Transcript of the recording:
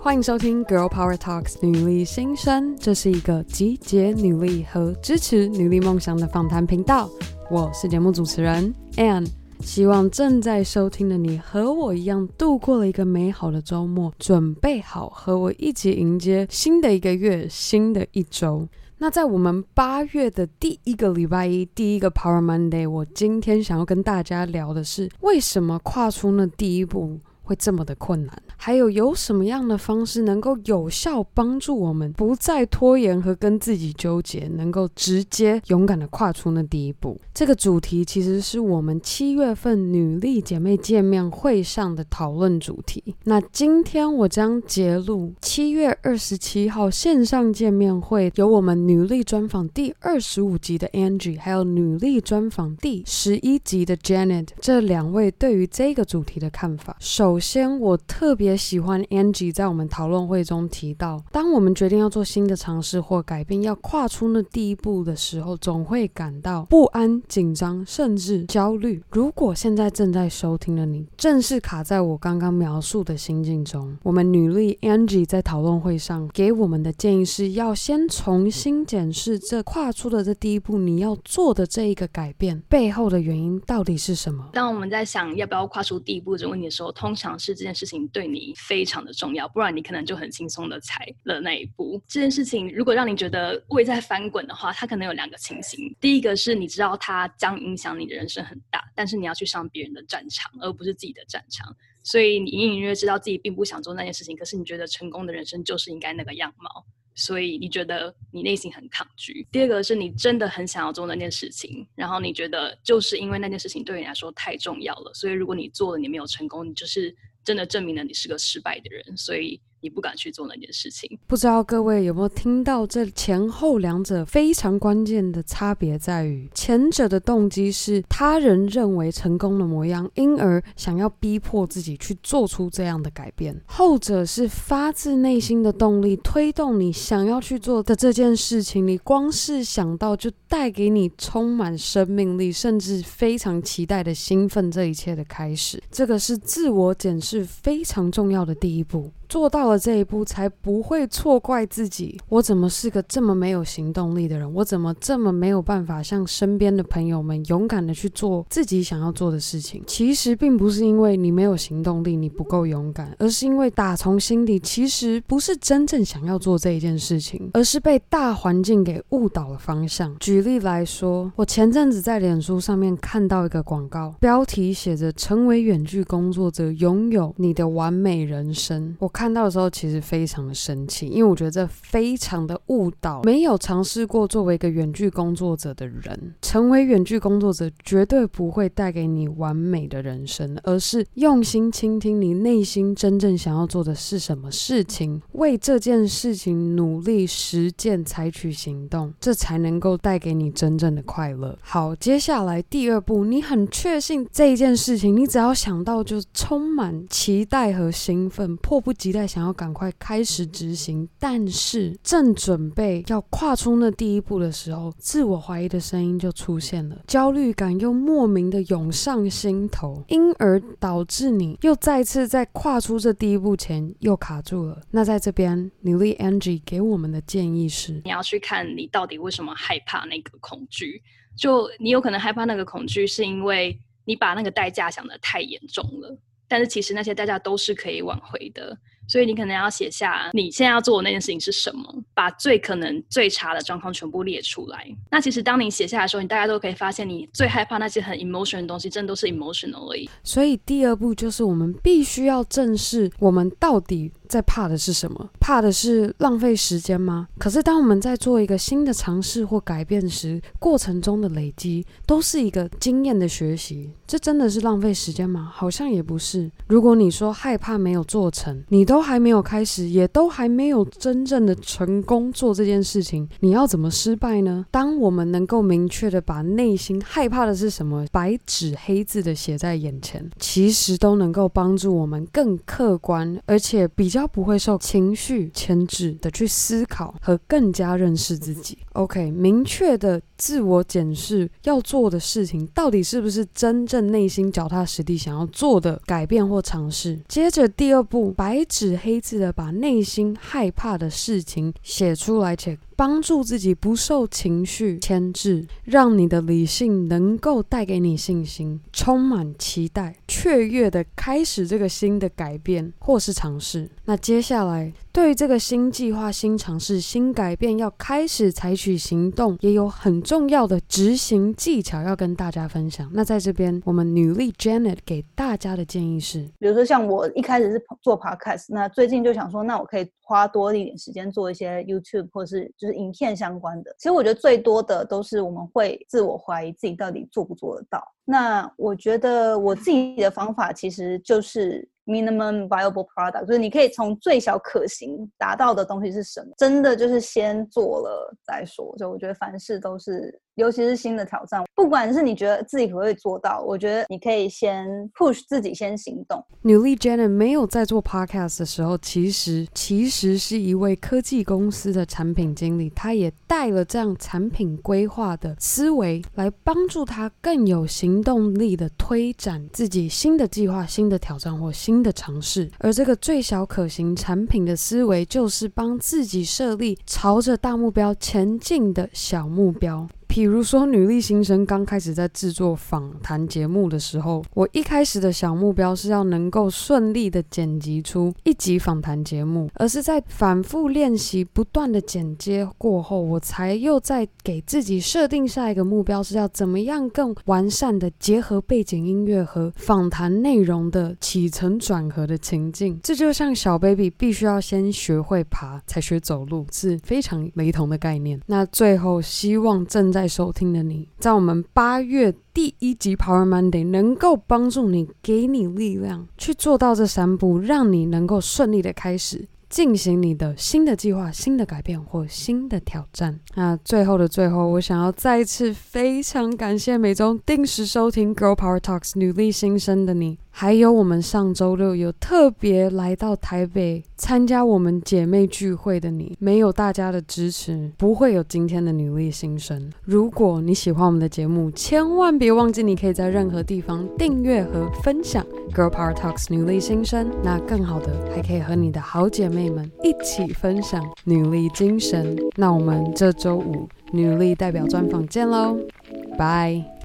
欢迎收听《Girl Power Talks》女力新生，这是一个集结女力和支持女力梦想的访谈频道。我是节目主持人 Ann，希望正在收听的你和我一样度过了一个美好的周末，准备好和我一起迎接新的一个月、新的一周。那在我们八月的第一个礼拜一，第一个 Power Monday，我今天想要跟大家聊的是，为什么跨出那第一步会这么的困难？还有有什么样的方式能够有效帮助我们不再拖延和跟自己纠结，能够直接勇敢的跨出那第一步？这个主题其实是我们七月份女力姐妹见面会上的讨论主题。那今天我将揭露七月二十七号线上见面会，有我们女力专访第二十五集的 Angie，还有女力专访第十一集的 Janet 这两位对于这个主题的看法。首首先，我特别。喜欢 Angie 在我们讨论会中提到，当我们决定要做新的尝试或改变，要跨出那第一步的时候，总会感到不安、紧张，甚至焦虑。如果现在正在收听的你，正是卡在我刚刚描述的心境中，我们女力 Angie 在讨论会上给我们的建议是要先重新检视这跨出的这第一步，你要做的这一个改变背后的原因到底是什么？当我们在想要不要跨出第一步这个问题的时候，通常尝试这件事情对你。非常的重要，不然你可能就很轻松的踩了那一步。这件事情如果让你觉得胃在翻滚的话，它可能有两个情形。第一个是你知道它将影响你的人生很大，但是你要去上别人的战场，而不是自己的战场。所以你隐隐约约知道自己并不想做那件事情，可是你觉得成功的人生就是应该那个样貌，所以你觉得你内心很抗拒。第二个是你真的很想要做那件事情，然后你觉得就是因为那件事情对你来说太重要了，所以如果你做了你没有成功，你就是。真的证明了你是个失败的人，所以。你不敢去做那件事情，不知道各位有没有听到这前后两者非常关键的差别在于，前者的动机是他人认为成功的模样，因而想要逼迫自己去做出这样的改变；后者是发自内心的动力推动你想要去做的这件事情，你光是想到就带给你充满生命力，甚至非常期待的兴奋，这一切的开始。这个是自我检视非常重要的第一步。做到了这一步，才不会错怪自己。我怎么是个这么没有行动力的人？我怎么这么没有办法像身边的朋友们勇敢的去做自己想要做的事情？其实并不是因为你没有行动力，你不够勇敢，而是因为打从心底其实不是真正想要做这一件事情，而是被大环境给误导了方向。举例来说，我前阵子在脸书上面看到一个广告，标题写着“成为远距工作者，拥有你的完美人生”。我。看到的时候，其实非常的生气，因为我觉得这非常的误导没有尝试过作为一个远距工作者的人，成为远距工作者绝对不会带给你完美的人生，而是用心倾听你内心真正想要做的是什么事情，为这件事情努力实践，采取行动，这才能够带给你真正的快乐。好，接下来第二步，你很确信这一件事情，你只要想到就充满期待和兴奋，迫不及期待想要赶快开始执行，但是正准备要跨出那第一步的时候，自我怀疑的声音就出现了，焦虑感又莫名的涌上心头，因而导致你又再次在跨出这第一步前又卡住了。那在这边，女力 Angie 给我们的建议是：你要去看你到底为什么害怕那个恐惧，就你有可能害怕那个恐惧，是因为你把那个代价想得太严重了，但是其实那些代价都是可以挽回的。所以你可能要写下你现在要做的那件事情是什么，把最可能最差的状况全部列出来。那其实当你写下来的时候，你大家都可以发现，你最害怕那些很 emotional 的东西，真的都是 emotional 而已。所以第二步就是我们必须要正视我们到底在怕的是什么？怕的是浪费时间吗？可是当我们在做一个新的尝试或改变时，过程中的累积都是一个经验的学习。这真的是浪费时间吗？好像也不是。如果你说害怕没有做成，你都还没有开始，也都还没有真正的成功做这件事情，你要怎么失败呢？当我们能够明确的把内心害怕的是什么，白纸黑字的写在眼前，其实都能够帮助我们更客观，而且比较。要不会受情绪牵制的去思考和更加认识自己。OK，明确的自我检视要做的事情，到底是不是真正内心脚踏实地想要做的改变或尝试？接着第二步，白纸黑字的把内心害怕的事情写出来，且帮助自己不受情绪牵制，让你的理性能够带给你信心，充满期待，雀跃的开始这个新的改变或是尝试。那接下来，对于这个新计划、新尝试、新改变，要开始采取行动，也有很重要的执行技巧要跟大家分享。那在这边，我们女力 Janet 给大家的建议是，比如说像我一开始是做 Podcast，那最近就想说，那我可以。花多一点时间做一些 YouTube 或是就是影片相关的，其实我觉得最多的都是我们会自我怀疑自己到底做不做得到。那我觉得我自己的方法其实就是。Minimum viable product，就是你可以从最小可行达到的东西是什么？真的就是先做了再说。就我觉得凡事都是，尤其是新的挑战，不管是你觉得自己可不可以做到，我觉得你可以先 push 自己先行动。女力 Janet 没有在做 podcast 的时候，其实其实是一位科技公司的产品经理，她也带了这样产品规划的思维来帮助她更有行动力的推展自己新的计划、新的挑战或新的尝试，而这个最小可行产品的思维，就是帮自己设立朝着大目标前进的小目标。比如说，女力新生刚开始在制作访谈节目的时候，我一开始的小目标是要能够顺利的剪辑出一集访谈节目，而是在反复练习、不断的剪接过后，我才又再给自己设定下一个目标，是要怎么样更完善的结合背景音乐和访谈内容的起承转合的情境。这就像小 baby 必须要先学会爬，才学走路，是非常雷同的概念。那最后，希望正在收听的你，在我们八月第一集 Power Monday 能够帮助你，给你力量去做到这三步，让你能够顺利的开始进行你的新的计划、新的改变或新的挑战。那最后的最后，我想要再一次非常感谢每周定时收听 Girl Power Talks 女力新生的你。还有，我们上周六有特别来到台北参加我们姐妹聚会的你，没有大家的支持，不会有今天的女力新生。如果你喜欢我们的节目，千万别忘记，你可以在任何地方订阅和分享 Girl Power Talks 女力新生。那更好的，还可以和你的好姐妹们一起分享女力精神。那我们这周五女力代表专访见喽，拜。